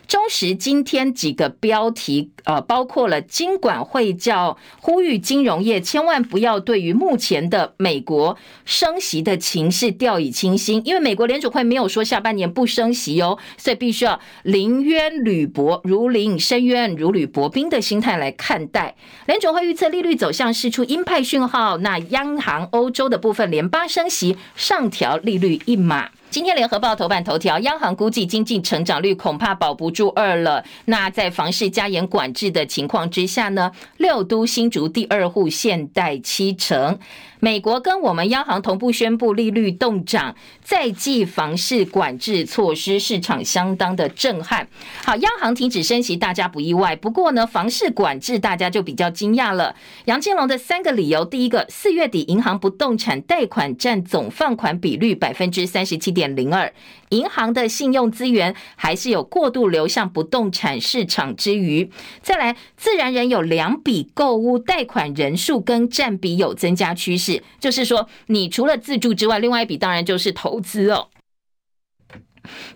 中时今天几个标题，呃，包括了金管会叫呼吁金融业千万不要对于目前的美国升息的情势掉以轻心，因为美国联准会没有说下半年不升息哦，所以必须要临渊履薄，如临深渊，如履薄冰的心态来看待。联准会预测利率走向释出鹰派讯号，那央行欧洲的部分连八升息，上调利率一码。今天联合报头版头条，央行估计经济成长率恐怕保不住二了。那在房市加严管制的情况之下呢，六都新竹第二户限贷七成。美国跟我们央行同步宣布利率动涨，再继房市管制措施，市场相当的震撼。好，央行停止升息，大家不意外。不过呢，房市管制大家就比较惊讶了。杨金龙的三个理由：第一个，四月底银行不动产贷款占总放款比率百分之三十七点零二。银行的信用资源还是有过度流向不动产市场之余，再来自然人有两笔购物贷款人数跟占比有增加趋势，就是说你除了自住之外，另外一笔当然就是投资哦。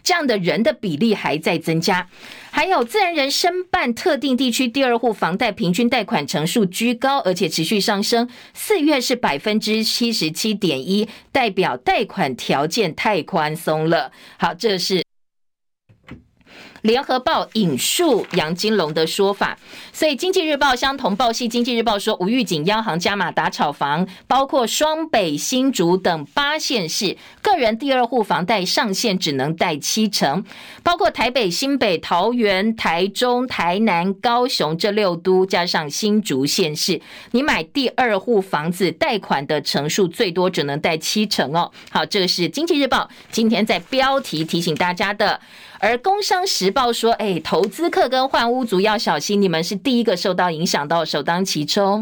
这样的人的比例还在增加。还有自然人申办特定地区第二户房贷平均贷款成数居高，而且持续上升。四月是百分之七十七点一，代表贷款条件太宽松了。好，这是。联合报引述杨金龙的说法，所以经济日报相同报系经济日报说，无预警央行加码打炒房，包括双北、新竹等八县市个人第二户房贷上限只能贷七成，包括台北、新北、桃园、台中、台南、高雄这六都加上新竹县市，你买第二户房子贷款的成数最多只能贷七成哦。好，这个是经济日报今天在标题提醒大家的。而《工商时报》说：“哎，投资客跟换屋族要小心，你们是第一个受到影响到，首当其冲。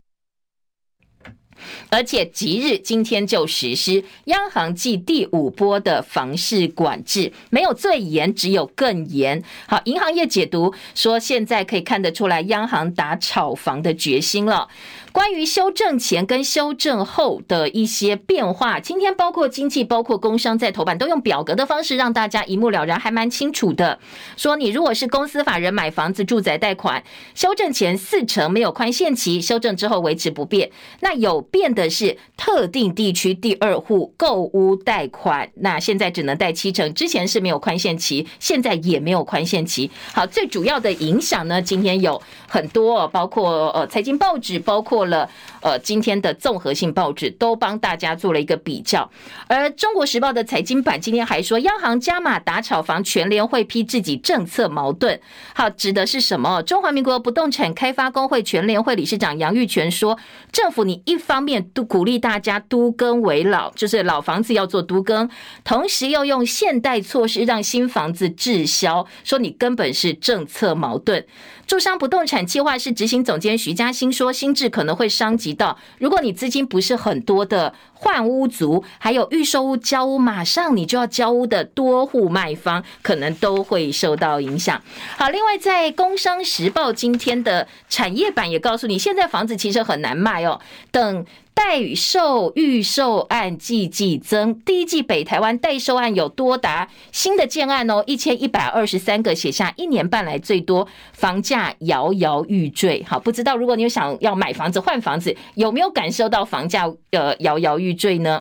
而且即日今天就实施央行继第五波的房市管制，没有最严，只有更严。好，银行业解读说，现在可以看得出来央行打炒房的决心了。”关于修正前跟修正后的一些变化，今天包括经济、包括工商在头版都用表格的方式让大家一目了然，还蛮清楚的。说你如果是公司法人买房子住宅贷款，修正前四成没有宽限期，修正之后维持不变。那有变的是特定地区第二户购屋贷款，那现在只能贷七成，之前是没有宽限期，现在也没有宽限期。好，最主要的影响呢，今天有很多，包括呃财经报纸，包括。了，呃，今天的综合性报纸都帮大家做了一个比较，而中国时报的财经版今天还说，央行加码打炒房，全联会批自己政策矛盾。好，指的是什么？中华民国不动产开发工会全联会理事长杨玉泉说，政府你一方面都鼓励大家都更为老，就是老房子要做都更，同时又用现代措施让新房子滞销，说你根本是政策矛盾。住商不动产计划室执行总监徐嘉欣说，心智可能会伤及到，如果你资金不是很多的换屋族，还有预售屋交屋马上你就要交屋的多户卖方，可能都会受到影响。好，另外在工商时报今天的产业版也告诉你，现在房子其实很难卖哦，等。待售预售案季季增，第一季北台湾待售案有多达新的建案哦，一千一百二十三个，写下一年半来最多，房价摇摇欲坠。好，不知道如果你有想要买房子换房子，有没有感受到房价呃摇摇欲罪呢？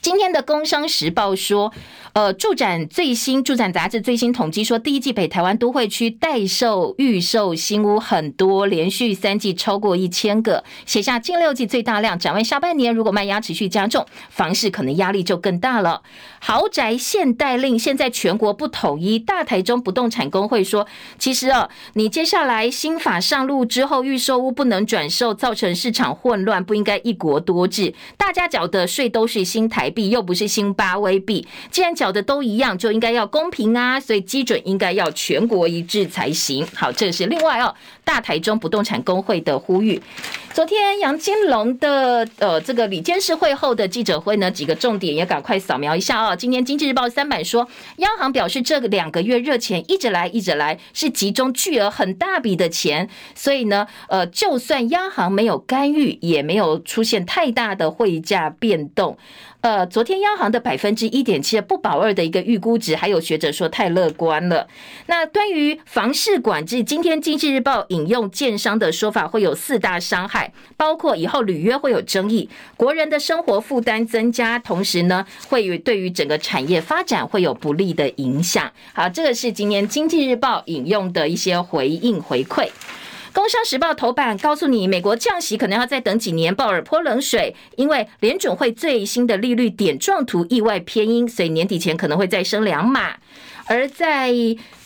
今天的《工商时报》说，呃，住展最新住展杂志最新统计说，第一季北台湾都会区待售预售新屋很多，连续三季超过一千个，写下近六季最大量。展望下半年，如果卖压持续加重，房市可能压力就更大了。豪宅限贷令现在全国不统一，大台中不动产工会说，其实啊，你接下来新法上路之后，预售屋不能转售，造成市场混乱，不应该一国多制，大家缴的税都是新台台币，又不是新巴威币，既然缴的都一样，就应该要公平啊，所以基准应该要全国一致才行。好，这是另外哦，大台中不动产工会的呼吁。昨天杨金龙的呃这个理监事会后的记者会呢，几个重点也赶快扫描一下啊、今天经济日报三版说，央行表示这个两个月热钱一直来一直来，是集中巨额很大笔的钱，所以呢，呃，就算央行没有干预，也没有出现太大的汇价变动。呃，昨天央行的百分之一点七的不保二的一个预估值，还有学者说太乐观了。那关于房市管制，今天经济日报引用建商的说法，会有四大伤害，包括以后履约会有争议，国人的生活负担增加，同时呢，会对于整个产业发展会有不利的影响。好，这个是今天经济日报引用的一些回应回馈。工商时报头版告诉你，美国降息可能要再等几年，鲍尔泼冷水，因为联准会最新的利率点状图意外偏鹰，所以年底前可能会再升两码。而在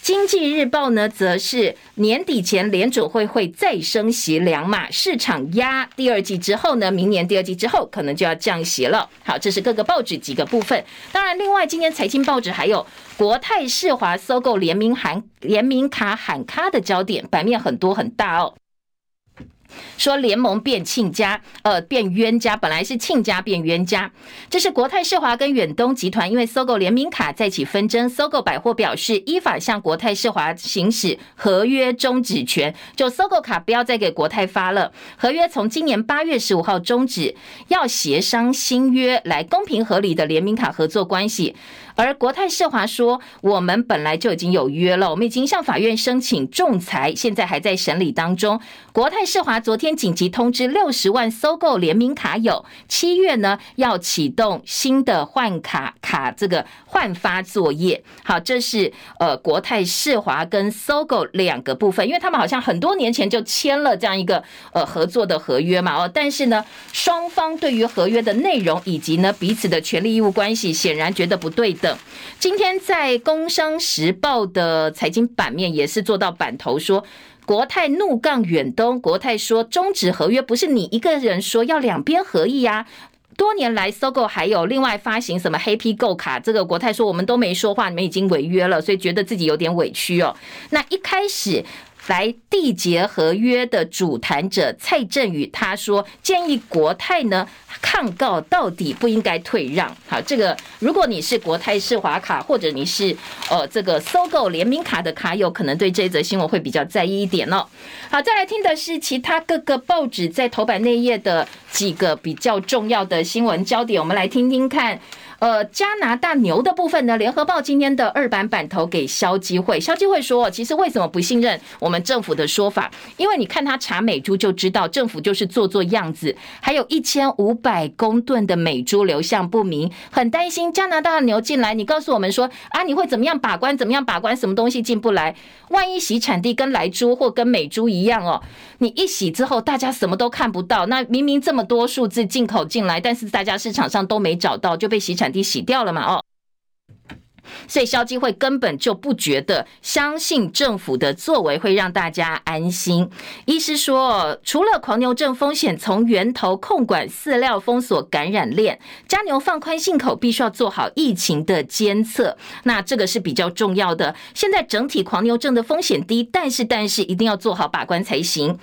经济日报呢，则是年底前联准会会再升息两码，市场压第二季之后呢，明年第二季之后可能就要降息了。好，这是各个报纸几个部分。当然，另外今天财经报纸还有国泰世华收购联名函联名卡喊卡的焦点，版面很多很大哦。说联盟变亲家，呃，变冤家，本来是亲家变冤家。这是国泰世华跟远东集团因为收购联名卡再起纷争，收购百货表示依法向国泰世华行使合约终止权，就收购卡不要再给国泰发了，合约从今年八月十五号终止，要协商新约来公平合理的联名卡合作关系。而国泰世华说，我们本来就已经有约了，我们已经向法院申请仲裁，现在还在审理当中。国泰世华昨天紧急通知六十万搜购联名卡友，七月呢要启动新的换卡卡这个换发作业。好，这是呃国泰世华跟搜购两个部分，因为他们好像很多年前就签了这样一个呃合作的合约嘛哦，但是呢双方对于合约的内容以及呢彼此的权利义务关系，显然觉得不对等。今天在《工商时报》的财经版面也是做到版头说，国泰怒杠远东，国泰说终止合约不是你一个人说，要两边合意呀。多年来搜购还有另外发行什么黑皮购卡，这个国泰说我们都没说话，你们已经违约了，所以觉得自己有点委屈哦。那一开始。来缔结合约的主谈者蔡振宇他说，建议国泰呢抗告到底不应该退让。好，这个如果你是国泰世华卡或者你是呃这个搜购联名卡的卡友，可能对这则新闻会比较在意一点哦。好，再来听的是其他各个报纸在头版内页的几个比较重要的新闻焦点，我们来听听看。呃，加拿大牛的部分呢？联合报今天的二版版头给消基会，消基会说，其实为什么不信任我们政府的说法？因为你看他查美猪就知道，政府就是做做样子，还有一千五百公吨的美猪流向不明，很担心加拿大的牛进来。你告诉我们说啊，你会怎么样把关？怎么样把关？什么东西进不来？万一洗产地跟莱猪或跟美猪一样哦，你一洗之后，大家什么都看不到。那明明这么多数字进口进来，但是大家市场上都没找到，就被洗产。地洗掉了嘛？哦，所以消基会根本就不觉得相信政府的作为会让大家安心。医师说，除了狂牛症风险，从源头控管、饲料封锁感染链，加牛放宽进口，必须要做好疫情的监测。那这个是比较重要的。现在整体狂牛症的风险低，但是但是一定要做好把关才行。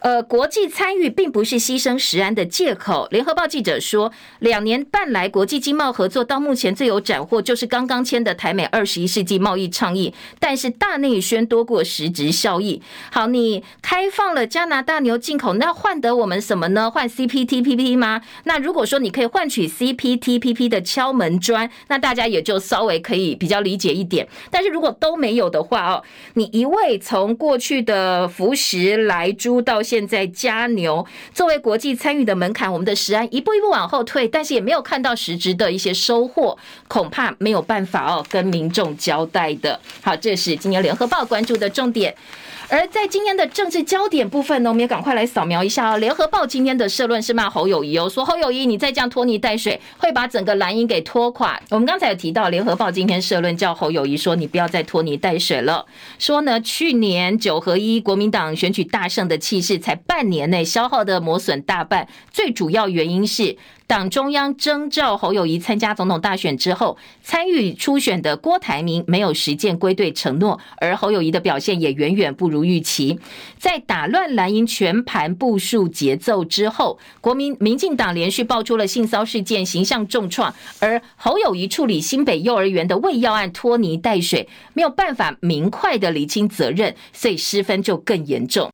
呃，国际参与并不是牺牲食安的借口。联合报记者说，两年半来国际经贸合作到目前最有斩获，就是刚刚签的台美二十一世纪贸易倡议，但是大内宣多过实质效益。好，你开放了加拿大牛进口，那换得我们什么呢？换 CPTPP 吗？那如果说你可以换取 CPTPP 的敲门砖，那大家也就稍微可以比较理解一点。但是如果都没有的话哦，你一味从过去的福食莱猪到现在加牛作为国际参与的门槛，我们的食安一步一步往后退，但是也没有看到实质的一些收获，恐怕没有办法哦跟民众交代的。好，这是今年联合报关注的重点。而在今天的政治焦点部分呢，我们也赶快来扫描一下哦。联合报今天的社论是骂侯友谊哦，说侯友谊你再这样拖泥带水，会把整个蓝营给拖垮。我们刚才有提到，联合报今天社论叫侯友谊说，你不要再拖泥带水了。说呢，去年九合一国民党选举大胜的气势，才半年内消耗的磨损大半，最主要原因是。党中央征召侯友谊参加总统大选之后，参与初选的郭台铭没有实践归队承诺，而侯友谊的表现也远远不如预期。在打乱蓝营全盘部署节奏之后，国民民进党连续爆出了性骚事件，形象重创，而侯友谊处理新北幼儿园的喂药案拖泥带水，没有办法明快的厘清责任，所以失分就更严重。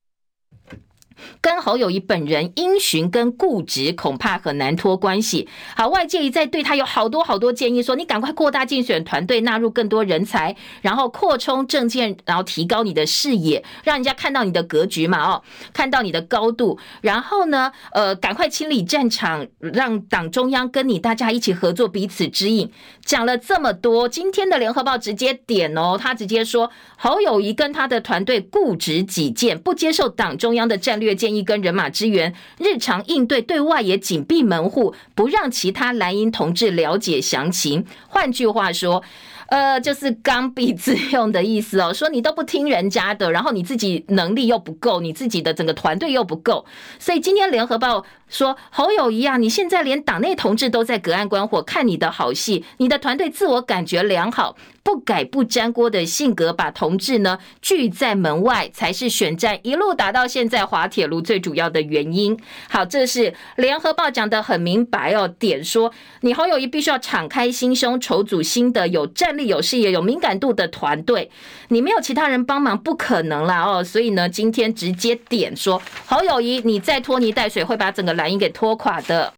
跟侯友谊本人因循跟固执，恐怕很难脱关系。好，外界一再对他有好多好多建议，说你赶快扩大竞选团队，纳入更多人才，然后扩充政见，然后提高你的视野，让人家看到你的格局嘛，哦，看到你的高度。然后呢，呃，赶快清理战场，让党中央跟你大家一起合作，彼此指引。讲了这么多，今天的联合报直接点哦，他直接说侯友谊跟他的团队固执己见，不接受党中央的战略建议跟人马支援，日常应对对外也紧闭门户，不让其他蓝营同志了解详情。换句话说，呃，就是刚愎自用的意思哦。说你都不听人家的，然后你自己能力又不够，你自己的整个团队又不够，所以今天联合报说侯友宜啊，你现在连党内同志都在隔岸观火看你的好戏，你的团队自我感觉良好。不改不沾锅的性格，把同志呢拒在门外，才是选战一路打到现在滑铁卢最主要的原因。好，这是联合报讲得很明白哦，点说你侯友谊必须要敞开心胸，筹组新的有战力、有视野、有敏感度的团队。你没有其他人帮忙，不可能啦哦。所以呢，今天直接点说侯友谊，你再拖泥带水，会把整个蓝营给拖垮的。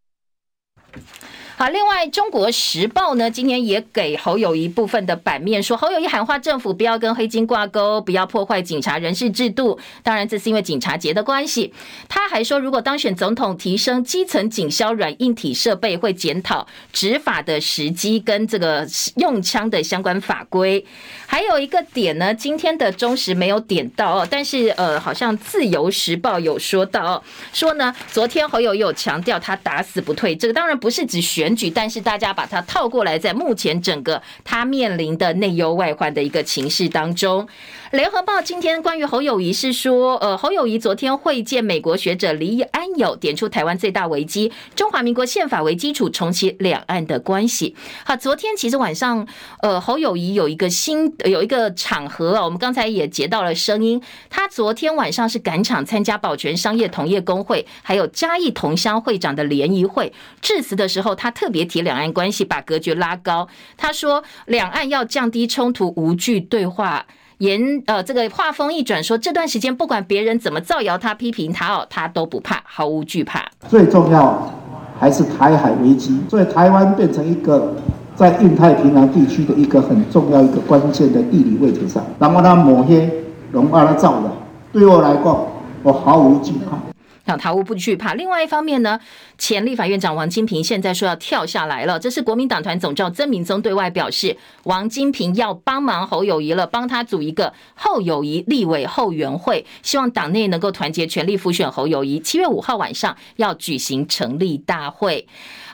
好，另外《中国时报》呢，今天也给侯友宜部分的版面，说侯友宜喊话政府不要跟黑金挂钩，不要破坏警察人事制度。当然，这是因为警察节的关系。他还说，如果当选总统，提升基层警消软硬体设备，会检讨执法的时机跟这个用枪的相关法规。还有一个点呢，今天的中时没有点到哦，但是呃，好像《自由时报》有说到哦，说呢，昨天侯友有强调他打死不退，这个当然不是指选。选举，但是大家把它套过来，在目前整个他面临的内忧外患的一个情势当中，联合报今天关于侯友谊是说，呃，侯友谊昨天会见美国学者李安友，点出台湾最大危机，中华民国宪法为基础，重启两岸的关系。好，昨天其实晚上，呃，侯友谊有一个新有一个场合啊，我们刚才也截到了声音，他昨天晚上是赶场参加保全商业同业公会，还有嘉义同乡会长的联谊会，致辞的时候他。特别提两岸关系，把格局拉高。他说，两岸要降低冲突，无惧对话。言呃，这个话锋一转，说这段时间不管别人怎么造谣他、批评他哦，他都不怕，毫无惧怕。最重要还是台海危机，所以台湾变成一个在印太平洋地区的一个很重要一个关键的地理位置上。然后他抹黑，龙二他造的，对我来讲，我毫无惧怕。想逃无不惧怕。另外一方面呢，前立法院长王金平现在说要跳下来了。这是国民党团总召曾明宗对外表示，王金平要帮忙侯友谊了，帮他组一个侯友谊立委后援会，希望党内能够团结全力复选侯友谊。七月五号晚上要举行成立大会。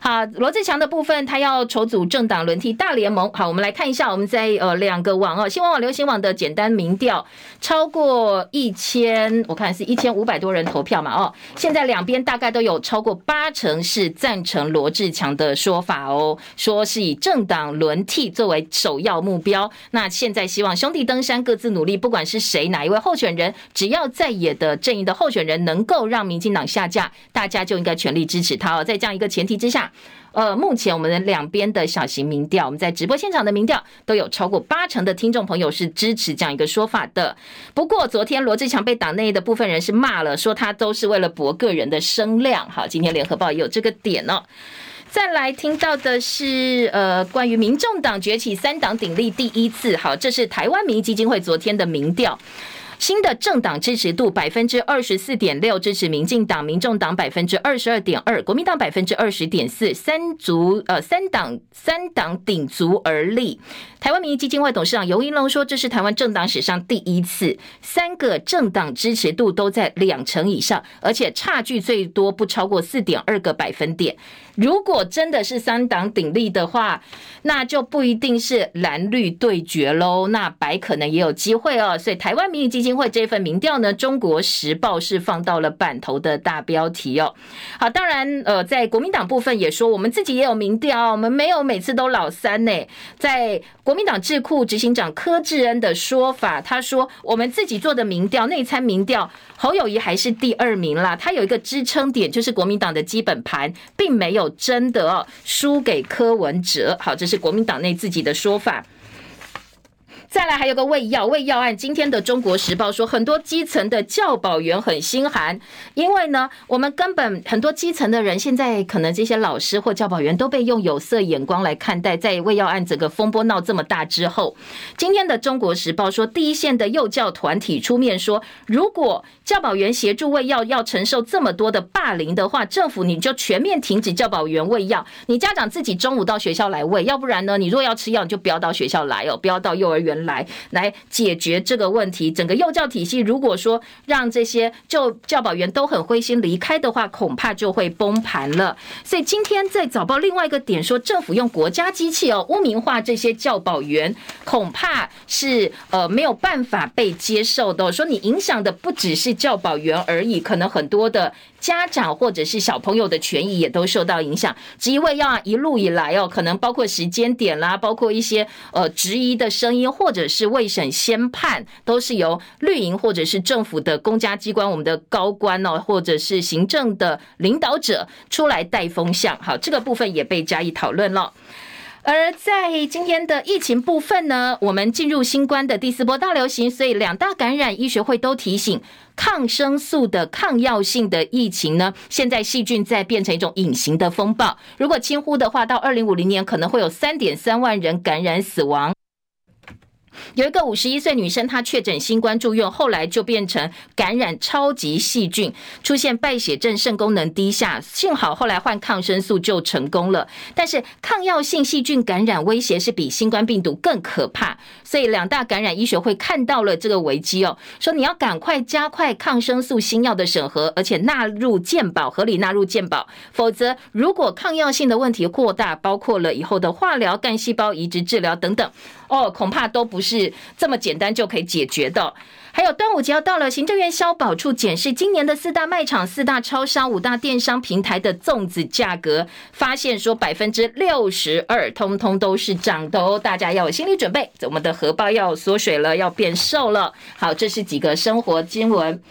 好，罗志强的部分，他要筹组政党轮替大联盟。好，我们来看一下，我们在呃两个网哦，新闻网、流行网的简单民调，超过一千，我看是一千五百多人投票嘛，哦，现在两边大概都有超过八成是赞成罗志强的说法哦，说是以政党轮替作为首要目标。那现在希望兄弟登山，各自努力，不管是谁哪一位候选人，只要在野的阵营的候选人能够让民进党下架，大家就应该全力支持他哦。在这样一个前提之下。呃，目前我们的两边的小型民调，我们在直播现场的民调都有超过八成的听众朋友是支持这样一个说法的。不过昨天罗志强被党内的部分人士骂了，说他都是为了博个人的声量。好，今天联合报也有这个点哦。再来听到的是呃，关于民众党崛起三党鼎立第一次，好，这是台湾民意基金会昨天的民调。新的政党支持度百分之二十四点六，支持民进党、民众党百分之二十二点二，国民党百分之二十点四，三足呃三党三党鼎足而立。台湾民意基金会董事长游盈隆说，这是台湾政党史上第一次，三个政党支持度都在两成以上，而且差距最多不超过四点二个百分点。如果真的是三党鼎立的话，那就不一定是蓝绿对决喽，那白可能也有机会哦。所以台湾民意基金会这份民调呢，《中国时报》是放到了版头的大标题哦。好，当然呃，在国民党部分也说，我们自己也有民调，我们没有每次都老三呢。在国民党智库执行长柯志恩的说法，他说我们自己做的民调，内参民调，侯友谊还是第二名啦。他有一个支撑点，就是国民党的基本盘并没有。真的，输给柯文哲。好，这是国民党内自己的说法。再来还有个喂药喂药案，今天的中国时报说，很多基层的教保员很心寒，因为呢，我们根本很多基层的人现在可能这些老师或教保员都被用有色眼光来看待。在喂药案整个风波闹这么大之后，今天的中国时报说，第一线的幼教团体出面说，如果教保员协助喂药要承受这么多的霸凌的话，政府你就全面停止教保员喂药，你家长自己中午到学校来喂，要不然呢，你若要吃药，你就不要到学校来哦，不要到幼儿园。来来解决这个问题。整个幼教体系，如果说让这些就教保员都很灰心离开的话，恐怕就会崩盘了。所以今天在早报另外一个点说，政府用国家机器哦污名化这些教保员，恐怕是呃没有办法被接受的。说你影响的不只是教保员而已，可能很多的。家长或者是小朋友的权益也都受到影响，因为要一路以来哦，可能包括时间点啦，包括一些呃质疑的声音，或者是未审先判，都是由绿营或者是政府的公家机关、我们的高官哦，或者是行政的领导者出来带风向。好，这个部分也被加以讨论了。而在今天的疫情部分呢，我们进入新冠的第四波大流行，所以两大感染医学会都提醒，抗生素的抗药性的疫情呢，现在细菌在变成一种隐形的风暴，如果轻忽的话，到二零五零年可能会有三点三万人感染死亡。有一个五十一岁女生，她确诊新冠住院，后来就变成感染超级细菌，出现败血症、肾功能低下。幸好后来换抗生素就成功了。但是抗药性细菌感染威胁是比新冠病毒更可怕，所以两大感染医学会看到了这个危机哦，说你要赶快加快抗生素新药的审核，而且纳入健保，合理纳入健保，否则如果抗药性的问题扩大，包括了以后的化疗、干细胞移植治疗等等。哦，恐怕都不是这么简单就可以解决的。还有端午节要到了，行政院消保处检视今年的四大卖场、四大超商、五大电商平台的粽子价格，发现说百分之六十二，通通都是涨的哦。大家要有心理准备，我们的荷包要缩水了，要变瘦了。好，这是几个生活新闻。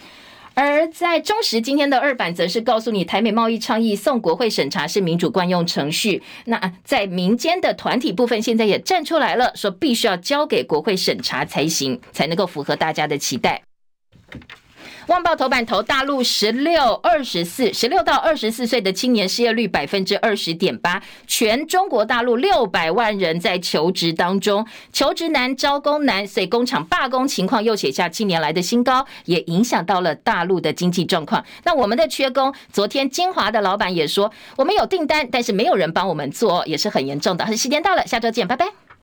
而在中时今天的二版则是告诉你，台美贸易倡议送国会审查是民主惯用程序。那在民间的团体部分，现在也站出来了，说必须要交给国会审查才行，才能够符合大家的期待。旺报头版头，大陆十六二十四十六到二十四岁的青年失业率百分之二十点八，全中国大陆六百万人在求职当中，求职难，招工难，所以工厂罢工情况又写下近年来的新高，也影响到了大陆的经济状况。那我们的缺工，昨天金华的老板也说，我们有订单，但是没有人帮我们做，也是很严重的。时间到了，下周见，拜拜。